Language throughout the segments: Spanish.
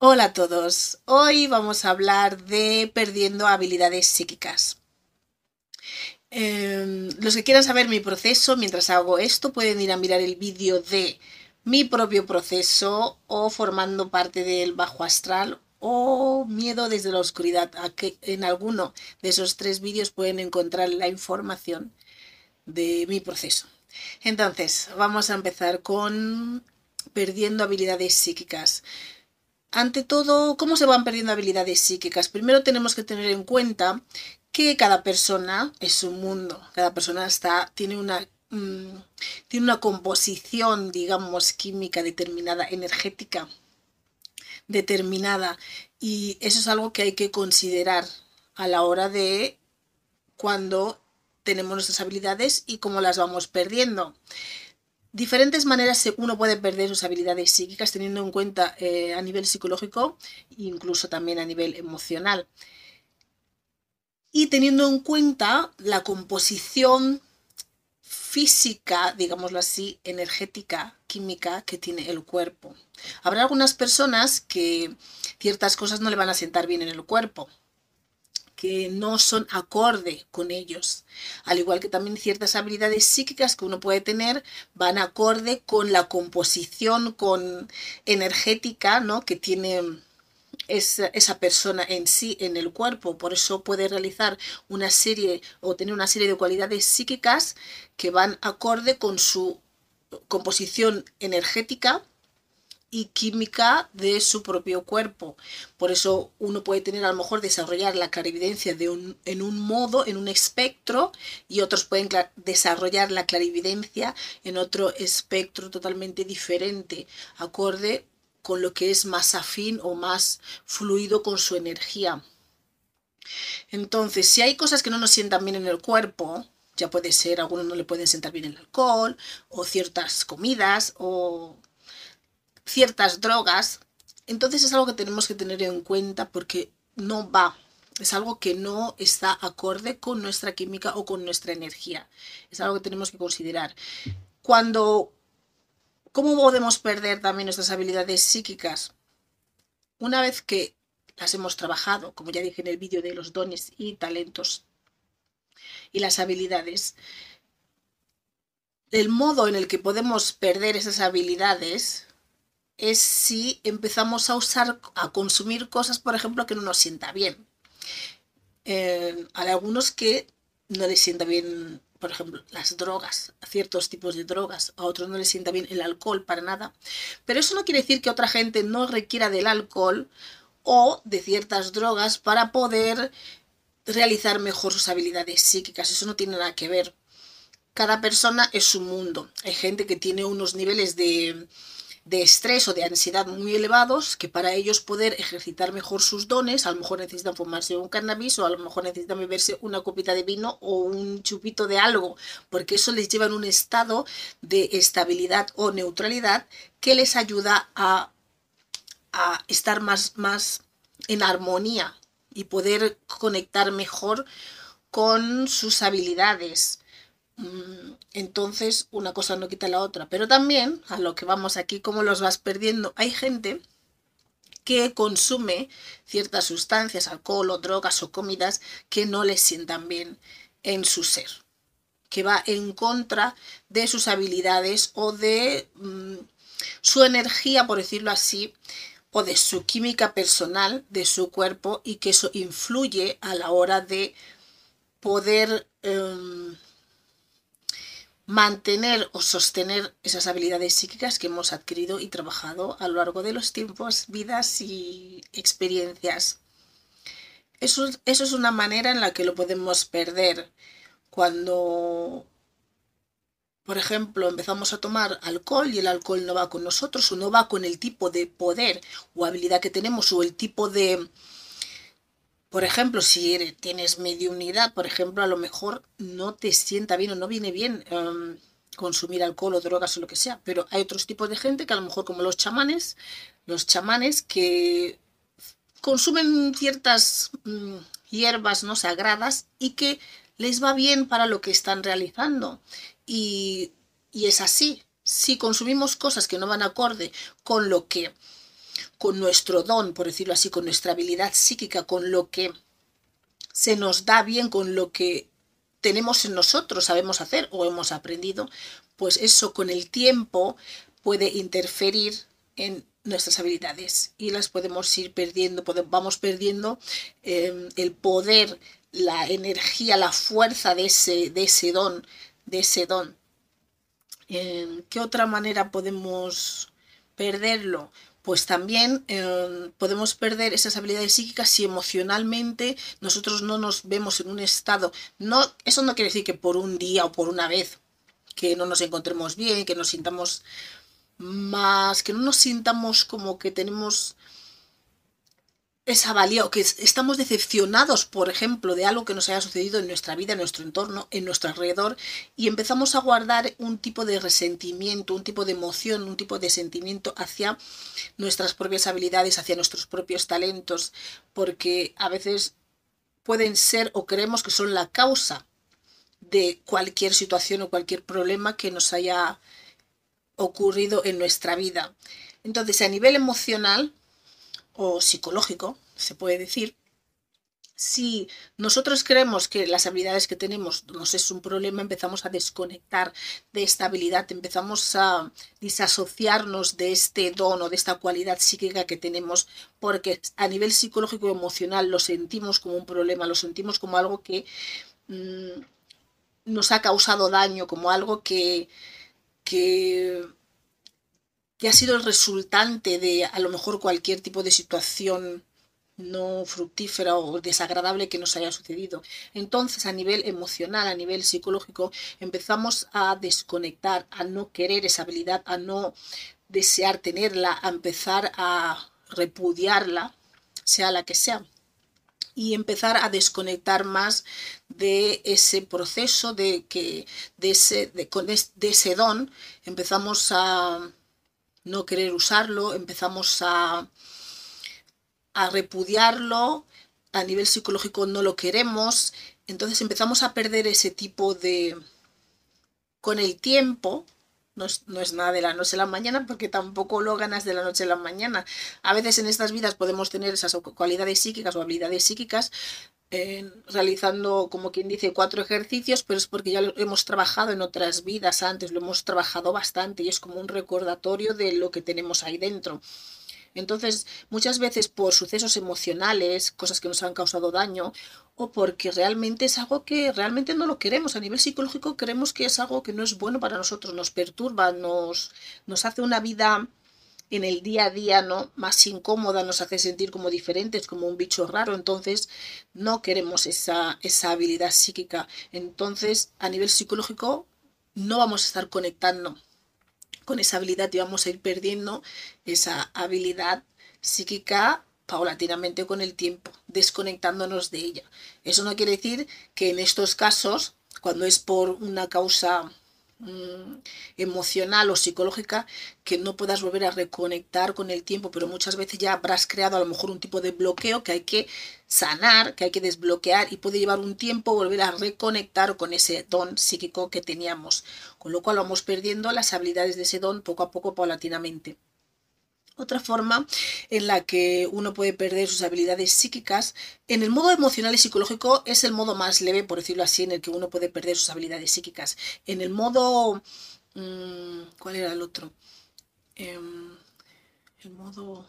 Hola a todos, hoy vamos a hablar de perdiendo habilidades psíquicas. Em, los que quieran saber mi proceso mientras hago esto pueden ir a mirar el vídeo de mi propio proceso o formando parte del bajo astral o miedo desde la oscuridad. en alguno de esos tres vídeos pueden encontrar la información de mi proceso. Entonces, vamos a empezar con perdiendo habilidades psíquicas. Ante todo, ¿cómo se van perdiendo habilidades psíquicas? Primero tenemos que tener en cuenta que cada persona es un mundo, cada persona está, tiene una mm, tiene una composición, digamos, química determinada, energética determinada. Y eso es algo que hay que considerar a la hora de cuando tenemos nuestras habilidades y cómo las vamos perdiendo diferentes maneras uno puede perder sus habilidades psíquicas teniendo en cuenta eh, a nivel psicológico incluso también a nivel emocional. Y teniendo en cuenta la composición física, digámoslo así, energética, química que tiene el cuerpo. Habrá algunas personas que ciertas cosas no le van a sentar bien en el cuerpo que no son acorde con ellos. Al igual que también ciertas habilidades psíquicas que uno puede tener van acorde con la composición, con energética, ¿no? Que tiene esa, esa, persona en sí, en el cuerpo. Por eso puede realizar una serie o tener una serie de cualidades psíquicas que van acorde con su composición energética y química de su propio cuerpo. Por eso uno puede tener a lo mejor desarrollar la clarividencia de un, en un modo, en un espectro, y otros pueden desarrollar la clarividencia en otro espectro totalmente diferente, acorde con lo que es más afín o más fluido con su energía. Entonces, si hay cosas que no nos sientan bien en el cuerpo, ya puede ser, a algunos no le pueden sentar bien el alcohol, o ciertas comidas, o ciertas drogas, entonces es algo que tenemos que tener en cuenta porque no va, es algo que no está acorde con nuestra química o con nuestra energía. Es algo que tenemos que considerar. Cuando, ¿cómo podemos perder también nuestras habilidades psíquicas? Una vez que las hemos trabajado, como ya dije en el vídeo de los dones y talentos y las habilidades, el modo en el que podemos perder esas habilidades es si empezamos a usar, a consumir cosas, por ejemplo, que no nos sienta bien. Eh, hay algunos que no les sienta bien, por ejemplo, las drogas, ciertos tipos de drogas, a otros no les sienta bien el alcohol para nada. Pero eso no quiere decir que otra gente no requiera del alcohol o de ciertas drogas para poder realizar mejor sus habilidades psíquicas. Eso no tiene nada que ver. Cada persona es su mundo. Hay gente que tiene unos niveles de de estrés o de ansiedad muy elevados que para ellos poder ejercitar mejor sus dones, a lo mejor necesitan fumarse un cannabis o a lo mejor necesitan beberse una copita de vino o un chupito de algo, porque eso les lleva en un estado de estabilidad o neutralidad que les ayuda a, a estar más, más en armonía y poder conectar mejor con sus habilidades entonces, una cosa no quita la otra. Pero también, a lo que vamos aquí, cómo los vas perdiendo, hay gente que consume ciertas sustancias, alcohol o drogas o comidas que no les sientan bien en su ser, que va en contra de sus habilidades o de mm, su energía, por decirlo así, o de su química personal de su cuerpo y que eso influye a la hora de poder... Em, mantener o sostener esas habilidades psíquicas que hemos adquirido y trabajado a lo largo de los tiempos, vidas y experiencias. Eso, eso es una manera en la que lo podemos perder cuando, por ejemplo, empezamos a tomar alcohol y el alcohol no va con nosotros o no va con el tipo de poder o habilidad que tenemos o el tipo de... Por ejemplo, si tienes mediunidad, por ejemplo, a lo mejor no te sienta bien o no viene bien em, consumir alcohol o drogas o lo que sea, pero hay otros tipos de gente que a lo mejor como los chamanes, los chamanes que consumen ciertas mm, hierbas no sagradas y que les va bien para lo que están realizando. Y, y es así. Si consumimos cosas que no van acorde con lo que, con nuestro don, por decirlo así, con nuestra habilidad psíquica, con lo que se nos da bien, con lo que tenemos en nosotros, sabemos hacer o hemos aprendido, pues eso con el tiempo puede interferir en nuestras habilidades y las podemos ir perdiendo, vamos perdiendo em, el poder, la energía, la fuerza de ese, de ese don, de ese don. ¿En qué otra manera podemos perderlo? Pues también em, podemos perder esas habilidades psíquicas si emocionalmente nosotros no nos vemos en un estado. No, eso no quiere decir que por un día o por una vez que no nos encontremos bien, que nos sintamos más, que no nos sintamos como que tenemos esa valía o que estamos decepcionados, por ejemplo, de algo que nos haya sucedido en nuestra vida, en nuestro entorno, en nuestro alrededor, y empezamos a guardar un tipo de resentimiento, un tipo de emoción, un tipo de sentimiento hacia nuestras propias habilidades, hacia nuestros propios talentos, porque a veces pueden ser o creemos que son la causa de cualquier situación o cualquier problema que nos haya ocurrido en nuestra vida. Entonces, a nivel emocional o psicológico, se puede decir, si nosotros creemos que las habilidades que tenemos nos es un problema, empezamos a desconectar de esta habilidad, empezamos a disasociarnos de este don o de esta cualidad psíquica que tenemos, porque a nivel psicológico y emocional lo sentimos como un problema, lo sentimos como algo que mm, nos ha causado daño, como algo que, que, ha sido el resultante de a lo mejor cualquier tipo de situación no fructífera o desagradable que nos haya sucedido. Entonces, a nivel emocional, a nivel psicológico, empezamos a desconectar, a no querer esa habilidad, a no desear tenerla, a empezar a repudiarla, sea la que sea y empezar a desconectar más de ese proceso de que de ese, de ese don empezamos a no querer usarlo empezamos a a repudiarlo a nivel psicológico no lo queremos entonces empezamos a perder ese tipo de con el tiempo no es, nada de la noche a la mañana porque tampoco lo ganas de la noche a la mañana. A veces en estas vidas podemos tener esas cualidades psíquicas o habilidades psíquicas realizando, como quien dice, cuatro ejercicios, pero es porque ya lo hemos trabajado en otras vidas antes, lo hemos trabajado bastante y es como un recordatorio de lo que tenemos ahí dentro. Entonces, muchas veces por sucesos emocionales, cosas que nos han causado daño, o porque realmente es algo que realmente no lo queremos. A nivel psicológico creemos que es algo que no es bueno para nosotros, nos perturba, nos, nos hace una vida en el día a día no más incómoda, nos hace sentir como diferentes, como un bicho raro, entonces no queremos esa, esa habilidad psíquica. Entonces, a nivel psicológico, no vamos a estar conectando con esa habilidad y vamos a ir perdiendo esa habilidad psíquica paulatinamente con el tiempo, desconectándonos de ella. Eso no quiere decir que en estos casos, cuando es por una causa mm, emocional o psicológica, que no puedas volver a reconectar con el tiempo, pero muchas veces ya habrás creado a lo mejor un tipo de bloqueo que hay que sanar, que hay que desbloquear y puede llevar un tiempo volver a reconectar con ese don psíquico que teníamos, con lo cual vamos perdiendo las habilidades de ese don poco a poco paulatinamente. Otra forma en la que uno puede perder sus habilidades psíquicas, en el modo emocional y psicológico es el modo más leve, por decirlo así, en el que uno puede perder sus habilidades psíquicas. En el modo... Mm, ¿Cuál era el otro? Em, el modo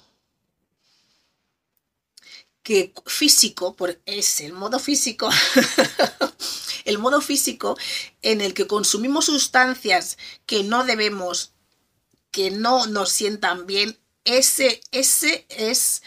que físico, por es el modo físico, el modo físico en el que consumimos sustancias que no debemos, que no nos sientan bien, ese, ese es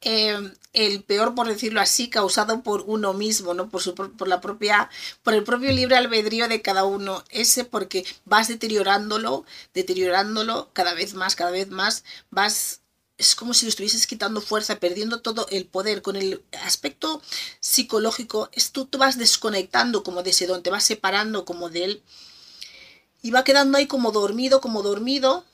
em, el peor, por decirlo así, causado por uno mismo, ¿no? Por, su, por la propia, por el propio libre albedrío de cada uno. Ese porque vas deteriorándolo, deteriorándolo cada vez más, cada vez más, vas es como si le estuvieses quitando fuerza, perdiendo todo el poder. Con el aspecto psicológico, es tú te vas desconectando como de ese don, te vas separando como de él y va quedando ahí como dormido, como dormido,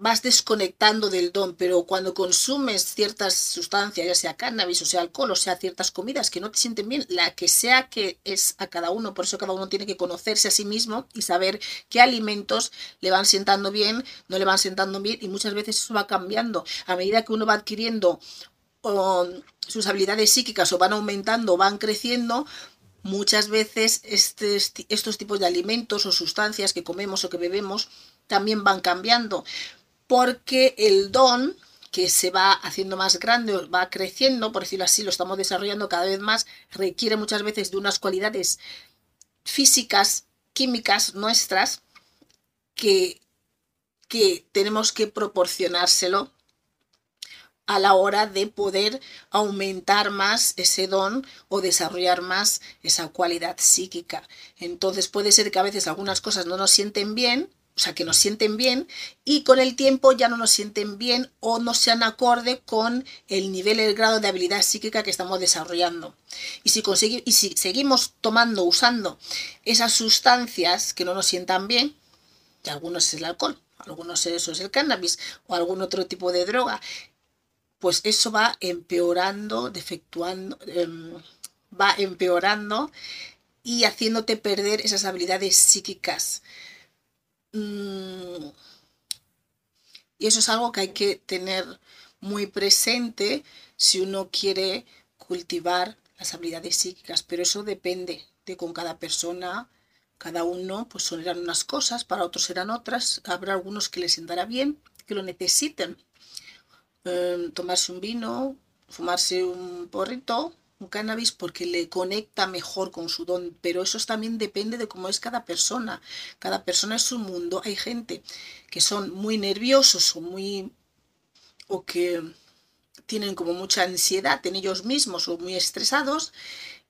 vas desconectando del don, pero cuando consumes ciertas sustancias, ya sea cannabis o sea alcohol o sea ciertas comidas que no te sienten bien, la que sea que es a cada uno, por eso cada uno tiene que conocerse a sí mismo y saber qué alimentos le van sentando bien, no le van sentando bien y muchas veces eso va cambiando. A medida que uno va adquiriendo sus habilidades psíquicas o van aumentando, van creciendo, muchas veces estos tipos de alimentos o sustancias que comemos o que bebemos también van cambiando porque el don que se va haciendo más grande, va creciendo, por decirlo así, lo estamos desarrollando cada vez más, requiere muchas veces de unas cualidades físicas, químicas nuestras, que, que tenemos que proporcionárselo a la hora de poder aumentar más ese don o desarrollar más esa cualidad psíquica. Entonces puede ser que a veces algunas cosas no nos sienten bien, o sea, que nos sienten bien y con el tiempo ya no nos sienten bien o no sean acorde con el nivel, el grado de habilidad psíquica que estamos desarrollando. Y si, y si seguimos tomando, usando esas sustancias que no nos sientan bien, que algunos es el alcohol, algunos eso es el cannabis o algún otro tipo de droga, pues eso va empeorando, defectuando, em, va empeorando y haciéndote perder esas habilidades psíquicas y eso es algo que hay que tener muy presente si uno quiere cultivar las habilidades psíquicas, pero eso depende de con cada persona, cada uno, pues son unas cosas, para otros serán otras, habrá algunos que les sentará bien, que lo necesiten. Em, tomarse un vino, fumarse un porrito, un cannabis porque le conecta mejor con su don, pero eso también depende de cómo es cada persona. Cada persona es un mundo. Hay gente que son muy nerviosos o muy o que tienen como mucha ansiedad en ellos mismos o muy estresados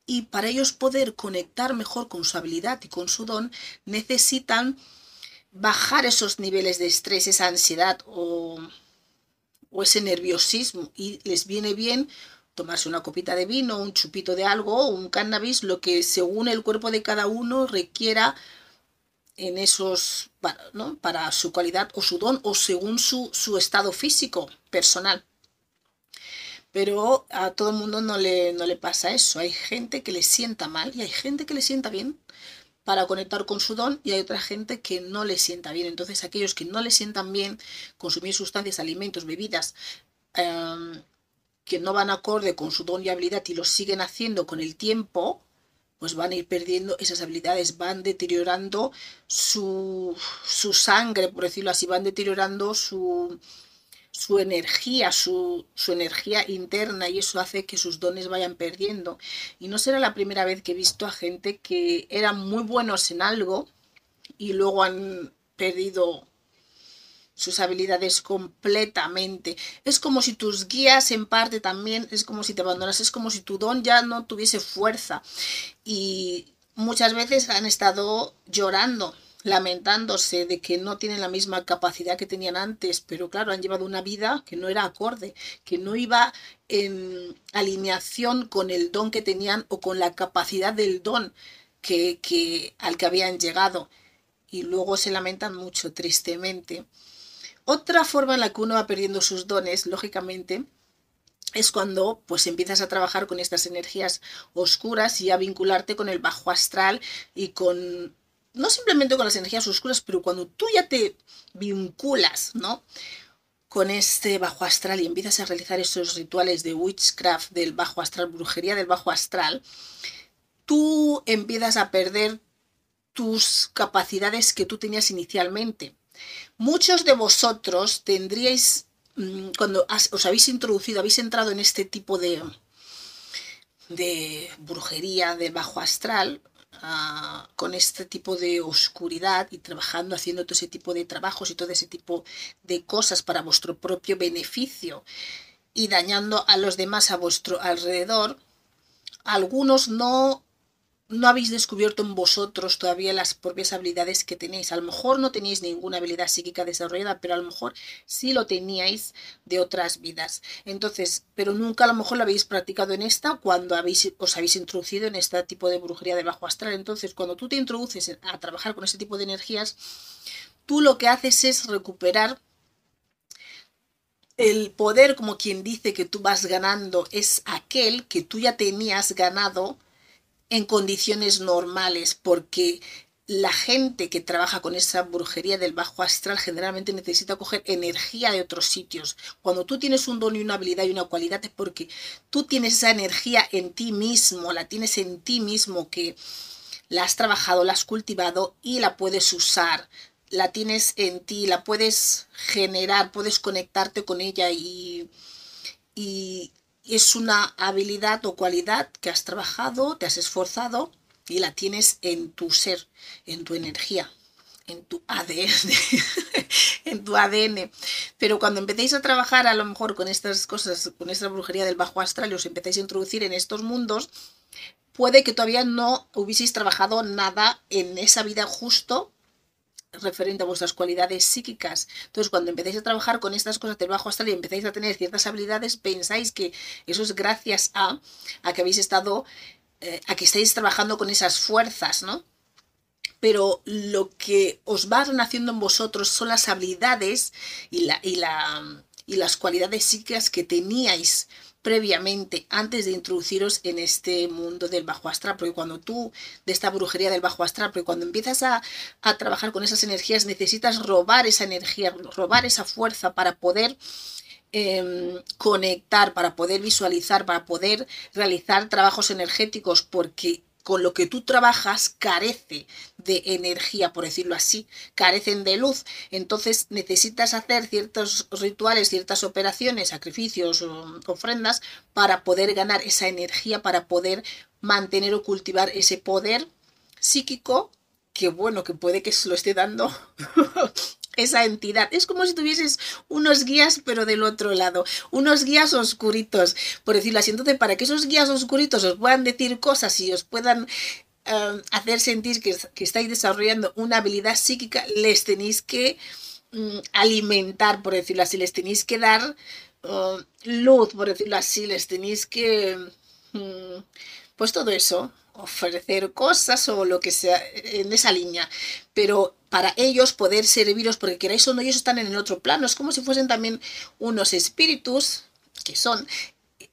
y para ellos poder conectar mejor con su habilidad y con su don necesitan bajar esos niveles de estrés, esa ansiedad o, o ese nerviosismo y les viene bien tomarse una copita de vino, un chupito de algo, un cannabis, lo que según el cuerpo de cada uno requiera en esos, ¿no? para su cualidad o su don o según su, su estado físico personal. Pero a todo el mundo no le, no le pasa eso. Hay gente que le sienta mal y hay gente que le sienta bien para conectar con su don y hay otra gente que no le sienta bien. Entonces aquellos que no le sientan bien consumir sustancias, alimentos, bebidas, em, que no van acorde con su don y habilidad y lo siguen haciendo con el tiempo, pues van a ir perdiendo esas habilidades, van deteriorando su, su sangre, por decirlo así, van deteriorando su, su energía, su, su, energía interna y eso hace que sus dones vayan perdiendo. Y no será la primera vez que he visto a gente que eran muy buenos en algo y luego han perdido sus habilidades completamente. Es como si tus guías en parte también, es como si te abandonas, es como si tu don ya no tuviese fuerza. Y muchas veces han estado llorando, lamentándose de que no tienen la misma capacidad que tenían antes, pero claro, han llevado una vida que no era acorde, que no iba en alineación con el don que tenían o con la capacidad del don que, que al que habían llegado. Y luego se lamentan mucho, tristemente. Otra forma en la que uno va perdiendo sus dones, lógicamente, es cuando pues empiezas a trabajar con estas energías oscuras y a vincularte con el bajo astral y con no simplemente con las energías oscuras, pero cuando tú ya te vinculas, ¿no? con este bajo astral y empiezas a realizar esos rituales de witchcraft del bajo astral, brujería del bajo astral, tú empiezas a perder tus capacidades que tú tenías inicialmente. Muchos de vosotros tendríais, mm, cuando os habéis introducido, habéis entrado en este tipo de, de brujería de bajo astral, ah, con este tipo de oscuridad y trabajando, haciendo todo ese tipo de trabajos y todo ese tipo de cosas para vuestro propio beneficio. y dañando a los demás a vuestro alrededor, algunos no no habéis descubierto en vosotros todavía las propias habilidades que tenéis. A lo mejor no tenéis ninguna habilidad psíquica desarrollada, pero a lo mejor sí lo teníais de otras vidas. Entonces, pero nunca a lo mejor lo habéis practicado en esta cuando habéis, os habéis introducido en este tipo de brujería de bajo astral. Entonces, cuando tú te introduces a trabajar con este tipo de energías, tú lo que haces es recuperar el poder, como quien dice que tú vas ganando, es aquel que tú ya tenías ganado en condiciones normales, porque la gente que trabaja con esa brujería del bajo astral generalmente necesita coger energía de otros sitios. Cuando tú tienes un don y una habilidad y una cualidad es porque tú tienes esa energía en ti mismo, la tienes en ti mismo que la has trabajado, la has cultivado y la puedes usar. La tienes en ti, la puedes generar, puedes conectarte con ella y, y es una habilidad o cualidad que has trabajado, te has esforzado y la tienes en tu ser, en tu energía, en tu ADN, en tu ADN. Pero cuando empecéis a trabajar a lo mejor con estas cosas, con esta brujería del bajo astral y os empezáis a introducir en estos mundos, puede que todavía no hubieseis trabajado nada en esa vida justo referente a vuestras cualidades psíquicas. Entonces, cuando empecéis a trabajar con estas cosas del bajo astral y empezáis a tener ciertas habilidades, pensáis que eso es gracias a, a que habéis estado, eh, a que estáis trabajando con esas fuerzas, ¿no? Pero lo que os va renaciendo en vosotros son las habilidades y, la, y, la, y las cualidades psíquicas que teníais previamente, antes de introduciros en este mundo del bajo astral, porque cuando tú, de esta brujería del bajo astral, porque cuando empiezas a, trabajar con esas energías, necesitas robar esa energía, robar esa fuerza para poder em, conectar, para poder visualizar, para poder realizar trabajos energéticos, porque con lo que tú trabajas carece de energía, por decirlo así, carecen de luz. Entonces necesitas hacer ciertos rituales, ciertas operaciones, sacrificios, ofrendas para poder ganar esa energía, para poder mantener o cultivar ese poder psíquico que bueno, que puede que se lo esté dando esa entidad. Es como si tuvieses unos guías, pero del otro lado, unos guías oscuritos, por decirlo así. Entonces, para que esos guías oscuritos os puedan decir cosas y os puedan eh, hacer sentir que, estáis desarrollando una habilidad psíquica, les tenéis que mm, alimentar, por decirlo así, les tenéis que dar uh, luz, por decirlo así, les tenéis que... Mm, pues todo eso, ofrecer cosas o lo que sea en esa línea. Pero para ellos poder serviros, porque queráis o no, ellos están en el otro plano. Es como si fuesen también unos espíritus, que son,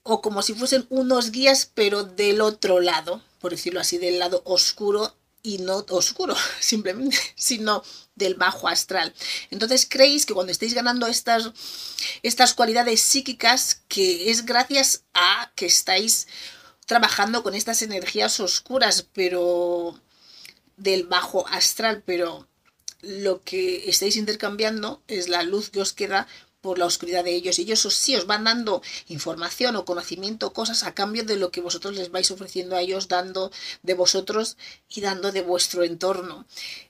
o como si fuesen unos guías, pero del otro lado, por decirlo así, del lado oscuro y no oscuro, simplemente, sino del bajo astral. Entonces creéis que cuando estáis ganando estas, estas cualidades psíquicas, que es gracias a que estáis trabajando con estas energías oscuras, pero del bajo astral, pero lo que estáis intercambiando es la luz que os queda por la oscuridad de ellos. Y ellos sí os van dando información o conocimiento, cosas a cambio de lo que vosotros les vais ofreciendo a ellos, dando de vosotros y dando de vuestro entorno.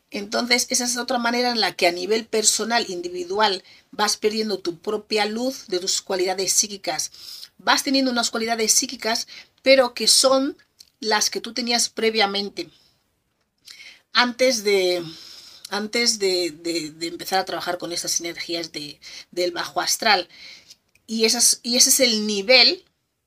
Entonces, esa es otra manera en la que a nivel personal, individual, vas perdiendo tu propia luz de tus cualidades psíquicas. Vas teniendo unas cualidades psíquicas, pero que son las que tú tenías previamente. Antes de, antes de, empezar a trabajar con esas energías de, del bajo astral. Y, esas, y ese es el nivel,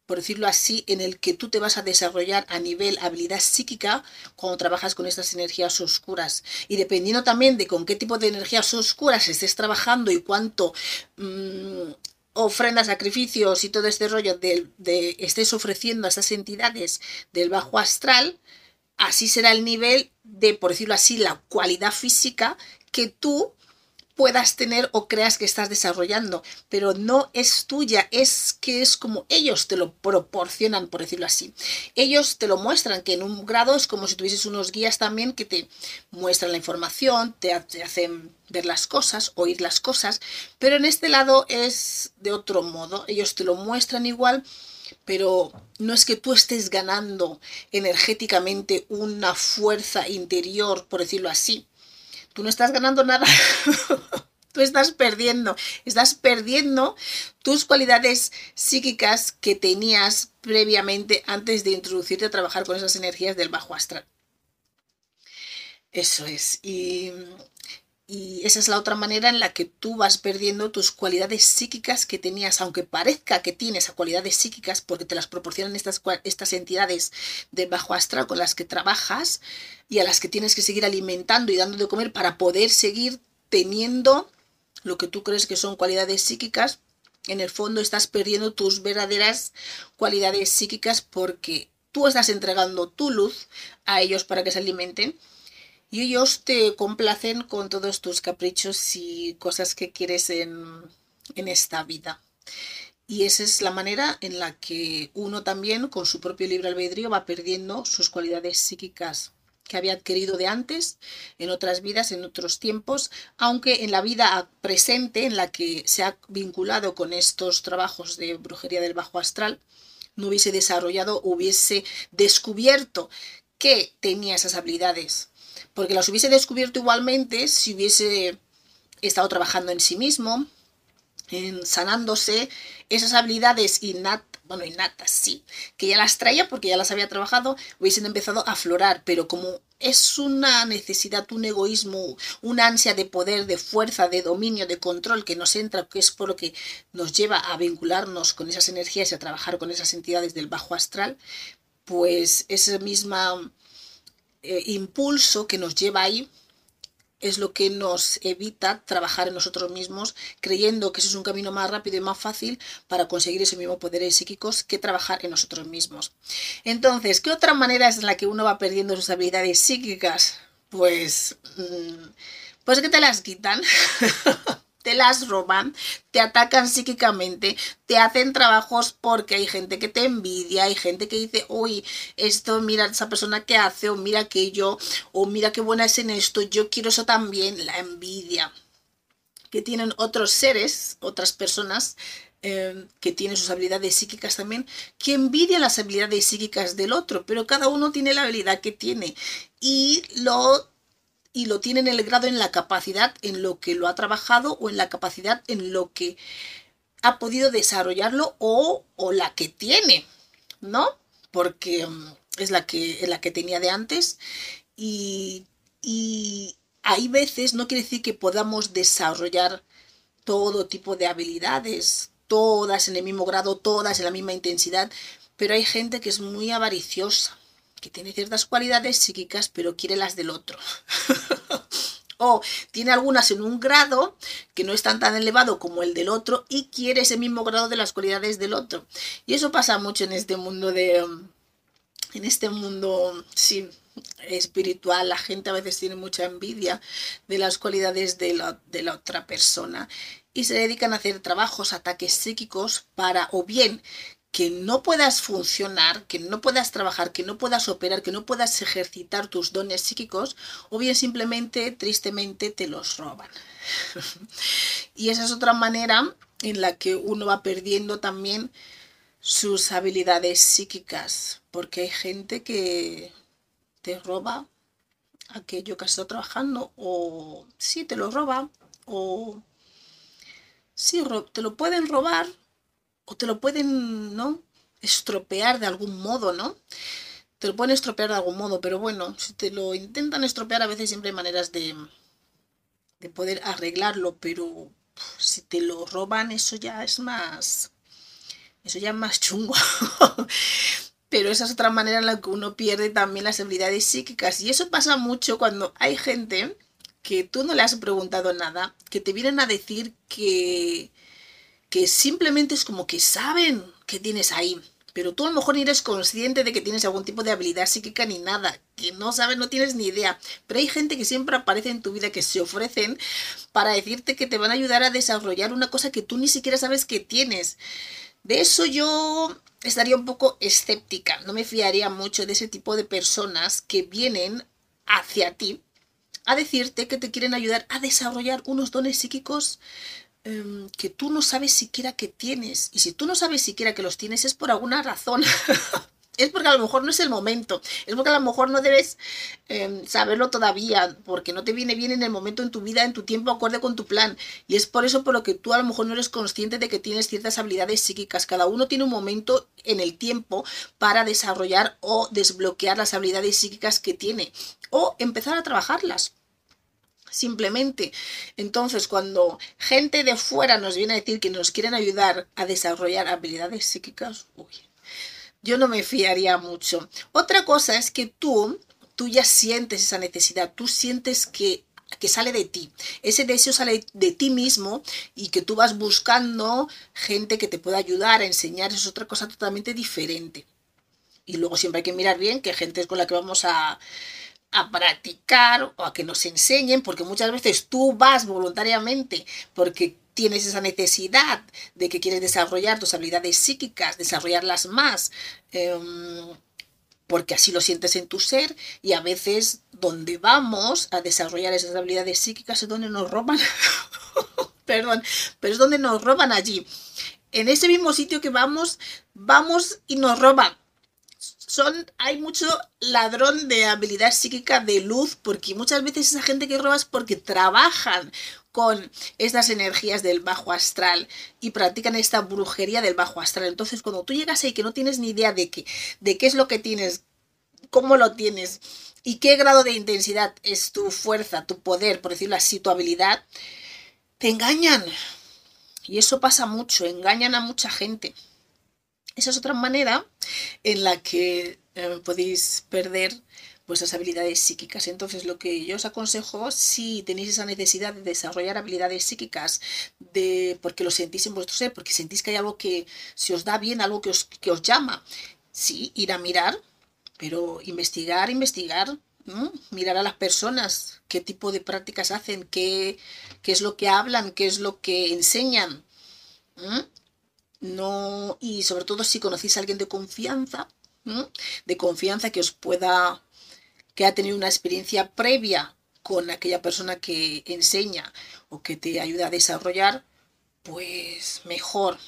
por decirlo así, en el que tú te vas a desarrollar a nivel habilidad psíquica cuando trabajas con estas energías oscuras. Y dependiendo también de con qué tipo de energías oscuras estés trabajando y cuánto mm, ofrendas, sacrificios y todo este rollo de, de estés ofreciendo a estas entidades del bajo astral, así será el nivel de, por decirlo así, la cualidad física que tú puedas tener o creas que estás desarrollando, pero no es tuya, es que es como ellos te lo proporcionan, por decirlo así. Ellos te lo muestran, que en un grado es como si tuvieses unos guías también que te muestran la información, te, hacen ver las cosas, oír las cosas, pero en este lado es de otro modo, ellos te lo muestran igual, pero no es que tú estés ganando energéticamente una fuerza interior, por decirlo así. Tú no estás ganando nada. tú estás perdiendo, estás perdiendo tus cualidades psíquicas que tenías previamente antes de introducirte a trabajar con esas energías del bajo astral. Eso es. Y, y, esa es la otra manera en la que tú vas perdiendo tus cualidades psíquicas que tenías, aunque parezca que tienes cualidades psíquicas porque te las proporcionan estas, estas entidades de bajo astral con las que trabajas y a las que tienes que seguir alimentando y dando de comer para poder seguir teniendo lo que tú crees que son cualidades psíquicas, en el fondo estás perdiendo tus verdaderas cualidades psíquicas porque tú estás entregando tu luz a ellos para que se alimenten y ellos te complacen con todos tus caprichos y cosas que quieres en, en esta vida. Y esa es la manera en la que uno también, con su propio libre albedrío, va perdiendo sus cualidades psíquicas que había adquirido de antes, en otras vidas, en otros tiempos, aunque en la vida presente, en la que se ha vinculado con estos trabajos de brujería del bajo astral, no hubiese desarrollado, hubiese descubierto que tenía esas habilidades, porque las hubiese descubierto igualmente si hubiese estado trabajando en sí mismo, en sanándose, esas habilidades innatas bueno, innatas, sí, que ya las traía porque ya las había trabajado, hubiesen empezado a aflorar, pero como es una necesidad, un egoísmo, una ansia de poder, de fuerza, de dominio, de control que nos entra, que es por lo que nos lleva a vincularnos con esas energías y a trabajar con esas entidades del bajo astral, pues ese mismo eh, impulso que nos lleva ahí es lo que nos evita trabajar en nosotros mismos, creyendo que ese es un camino más rápido y más fácil para conseguir ese mismo poderes psíquicos que trabajar en nosotros mismos. Entonces, ¿qué otra manera es en la que uno va perdiendo sus habilidades psíquicas? Pues, mm, pues que te las quitan. te las roban, te atacan psíquicamente, te hacen trabajos porque hay gente que te envidia, hay gente que dice, uy, esto, mira esa persona que hace, o mira aquello, o mira qué buena es en esto, yo quiero eso también, la envidia que tienen otros seres, otras personas eh, que tienen sus habilidades psíquicas también, que envidian las habilidades psíquicas del otro, pero cada uno tiene la habilidad que tiene. Y lo y lo tiene en el grado en la capacidad en lo que lo ha trabajado o en la capacidad en lo que ha podido desarrollarlo o, o la que tiene, ¿no? Porque mm, es la que, la que tenía de antes y, y hay veces, no quiere decir que podamos desarrollar todo tipo de habilidades, todas en el mismo grado, todas en la misma intensidad, pero hay gente que es muy avariciosa que tiene ciertas cualidades psíquicas, pero quiere las del otro. o tiene algunas en un grado que no es tan tan elevado como el del otro y quiere ese mismo grado de las cualidades del otro. Y eso pasa mucho en este mundo de en este mundo sí espiritual, la gente a veces tiene mucha envidia de las cualidades de la, de la otra persona y se dedican a hacer trabajos, ataques psíquicos para o bien que no puedas funcionar, que no puedas trabajar, que no puedas operar, que no puedas ejercitar tus dones psíquicos, o bien simplemente, tristemente, te los roban. y esa es otra manera en la que uno va perdiendo también sus habilidades psíquicas, porque hay gente que te roba aquello que has estado trabajando, o sí, te lo roba, o sí, te lo pueden robar, o te lo pueden, ¿no? Estropear de algún modo, ¿no? Te lo pueden estropear de algún modo, pero bueno, si te lo intentan estropear, a veces siempre hay maneras de, de poder arreglarlo, pero si te lo roban, eso ya es más. Eso ya es más chungo. pero esa es otra manera en la que uno pierde también las habilidades psíquicas. Y eso pasa mucho cuando hay gente que tú no le has preguntado nada, que te vienen a decir que, que simplemente es como que saben que tienes ahí, pero tú a lo mejor ni eres consciente de que tienes algún tipo de habilidad psíquica ni nada, que no sabes, no tienes ni idea. Pero hay gente que siempre aparece en tu vida que se ofrecen para decirte que te van a ayudar a desarrollar una cosa que tú ni siquiera sabes que tienes. De eso yo estaría un poco escéptica, no me fiaría mucho de ese tipo de personas que vienen hacia ti a decirte que te quieren ayudar a desarrollar unos dones psíquicos Em, que tú no sabes siquiera que tienes. Y si tú no sabes siquiera que los tienes es por alguna razón. es porque a lo mejor no es el momento, es porque a lo mejor no debes em, saberlo todavía, porque no te viene bien en el momento en tu vida, en tu tiempo, acorde con tu plan. Y es por eso por lo que tú a lo mejor no eres consciente de que tienes ciertas habilidades psíquicas. Cada uno tiene un momento en el tiempo para desarrollar o desbloquear las habilidades psíquicas que tiene o empezar a trabajarlas simplemente. Entonces, cuando gente de fuera nos viene a decir que nos quieren ayudar a desarrollar habilidades psíquicas, yo no me fiaría mucho. Otra cosa es que tú, tú ya sientes esa necesidad, tú sientes que que sale de ti. Ese deseo sale de ti mismo y que tú vas buscando gente que te pueda ayudar a enseñar, es otra cosa totalmente diferente. Y luego siempre hay que mirar bien qué gente es con la que vamos a, a practicar o a que nos enseñen, porque muchas veces tú vas voluntariamente porque tienes esa necesidad de que quieres desarrollar tus habilidades psíquicas, desarrollarlas más, em, porque así lo sientes en tu ser y a veces donde vamos a desarrollar esas habilidades psíquicas es donde nos roban, perdón, pero es donde nos roban allí. En ese mismo sitio que vamos, vamos y nos roban son, hay mucho ladrón de habilidad psíquica de luz, porque muchas veces esa gente que roba es porque trabajan con estas energías del bajo astral y practican esta brujería del bajo astral. Entonces, cuando tú llegas ahí que no tienes ni idea de qué, de qué es lo que tienes, cómo lo tienes y qué grado de intensidad es tu fuerza, tu poder, por decirlo así, tu habilidad, te engañan. Y eso pasa mucho, engañan a mucha gente. Esa es otra manera en la que eh, podéis perder vuestras habilidades psíquicas. Entonces, lo que yo os aconsejo, si tenéis esa necesidad de desarrollar habilidades psíquicas, de, porque lo sentís en vuestro ser, porque sentís que hay algo que se os da bien, algo que os, que os llama, sí, ir a mirar, pero investigar, investigar, mirar a las personas, qué tipo de prácticas hacen, qué, qué, es lo que hablan, qué es lo que enseñan y sobre todo si conocéis a alguien de confianza, de confianza que os pueda, que ha tenido una experiencia previa con aquella persona que enseña o que te ayuda a desarrollar, pues mejor.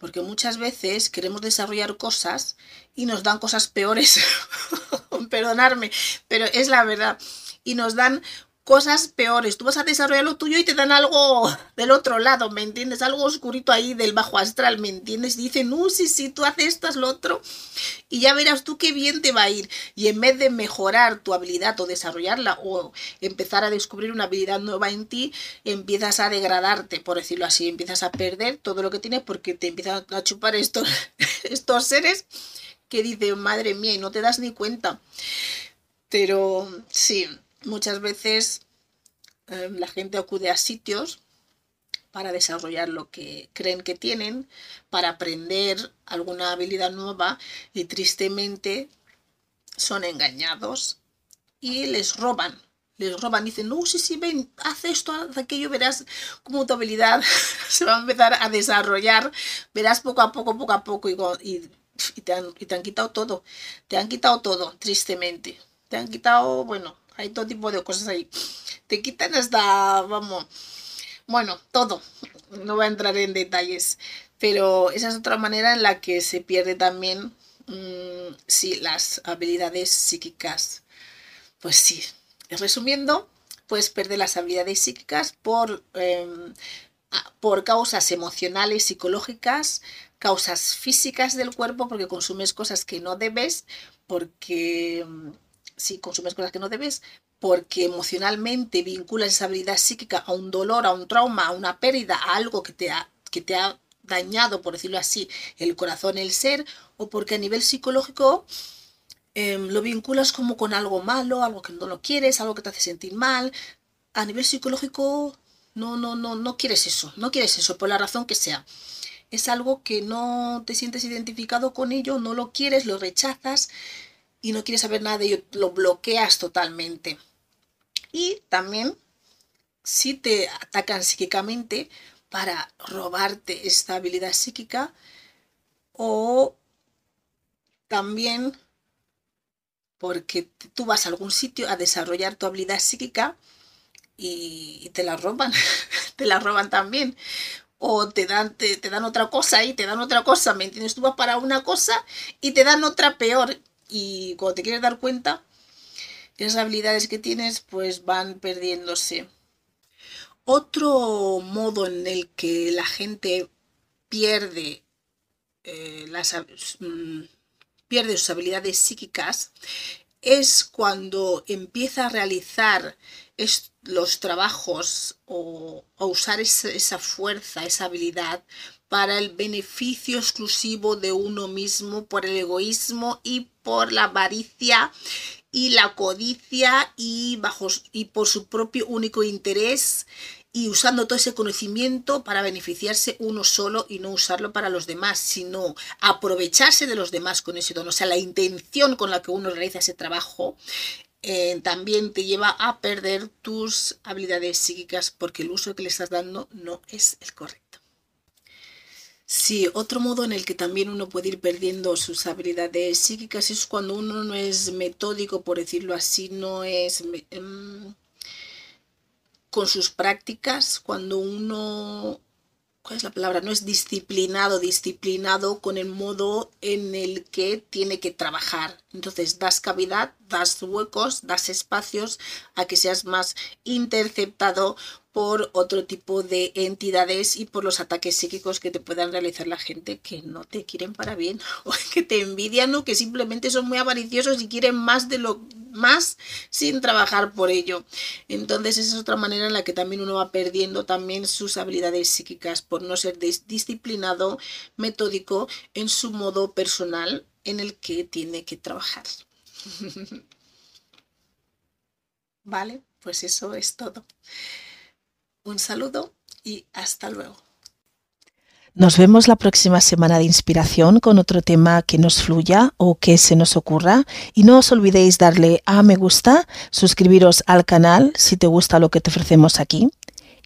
Porque muchas veces queremos desarrollar cosas y nos dan cosas peores. Perdonarme, pero es la verdad. Y nos dan cosas peores. Tú vas a desarrollar lo tuyo y te dan algo del otro lado, ¿me entiendes? Algo oscurito ahí del bajo astral, ¿me entiendes? dicen, no, sí, sí, tú haces esto, lo otro. Y ya verás tú qué bien te va a ir. Y en vez de mejorar tu habilidad o desarrollarla o empezar a descubrir una habilidad nueva en ti, empiezas a degradarte, por decirlo así. Empiezas a perder todo lo que tienes porque te empiezan a chupar estos, estos seres que dicen, madre mía, y no te das ni cuenta. Pero sí, muchas veces em, la gente acude a sitios para desarrollar lo que creen que tienen, para aprender alguna habilidad nueva y tristemente son engañados y les roban. Les roban, dicen, no, sí, sí, ven, haz esto, haz aquello, verás cómo tu habilidad se va a empezar a desarrollar, verás poco a poco, poco a poco, y, te han, y te han quitado todo, te han quitado todo, tristemente. Te han quitado, bueno, hay todo tipo de cosas ahí. Te quitan hasta, vamos, bueno, todo. No voy a entrar en detalles, pero esa es otra manera en la que se pierde también, mm, sí, las habilidades psíquicas. Pues sí, resumiendo, puedes perder las habilidades psíquicas por, em, por causas emocionales, psicológicas, causas físicas del cuerpo, porque consumes cosas que no debes, porque si consumes cosas que no debes, porque emocionalmente vinculas esa habilidad psíquica a un dolor, a un trauma, a una pérdida, a algo que te ha, que te ha dañado, por decirlo así, el corazón, el ser, o porque a nivel psicológico em, lo vinculas como con algo malo, algo que no lo quieres, algo que te hace sentir mal. A nivel psicológico no, no, no, no quieres eso, no quieres eso, por la razón que sea. Es algo que no te sientes identificado con ello, no lo quieres, lo rechazas y no quieres saber nada de ello, lo bloqueas totalmente. Y también si te atacan psíquicamente para robarte esta habilidad psíquica o también porque tú vas a algún sitio a desarrollar tu habilidad psíquica y, te la roban, te la roban también. o te dan, te, dan otra cosa y te dan otra cosa, ¿me entiendes? Tú vas para una cosa y te dan otra peor. Y cuando te quieres dar cuenta, esas habilidades que tienes pues van perdiéndose. Otro modo en el que la gente pierde, eh, las, mm, pierde sus habilidades psíquicas es cuando empieza a realizar los trabajos o a usar esa, fuerza, esa habilidad para el beneficio exclusivo de uno mismo, por el egoísmo y por la avaricia y la codicia y, bajo, y por su propio único interés y usando todo ese conocimiento para beneficiarse uno solo y no usarlo para los demás, sino aprovecharse de los demás con ese don. O sea, la intención con la que uno realiza ese trabajo eh, también te lleva a perder tus habilidades psíquicas porque el uso que le estás dando no es el correcto. Sí, otro modo en el que también uno puede ir perdiendo sus habilidades psíquicas es cuando uno no es metódico, por decirlo así, no es... Em, con sus prácticas, cuando uno, ¿cuál es la palabra? No es disciplinado, disciplinado con el modo en el que tiene que trabajar. Entonces das cavidad, das huecos, das espacios a que seas más interceptado por otro tipo de entidades y por los ataques psíquicos que te puedan realizar la gente que no te quieren para bien o que te envidian o que simplemente son muy avariciosos y quieren más de lo más sin trabajar por ello. Entonces esa es otra manera en la que también uno va perdiendo también sus habilidades psíquicas por no ser disciplinado, metódico en su modo personal en el que tiene que trabajar. vale, pues eso es todo. Un saludo y hasta luego. Nos vemos la próxima semana de inspiración con otro tema que nos fluya o que se nos ocurra. Y no os olvidéis darle a me gusta, suscribiros al canal si te gusta lo que te ofrecemos aquí.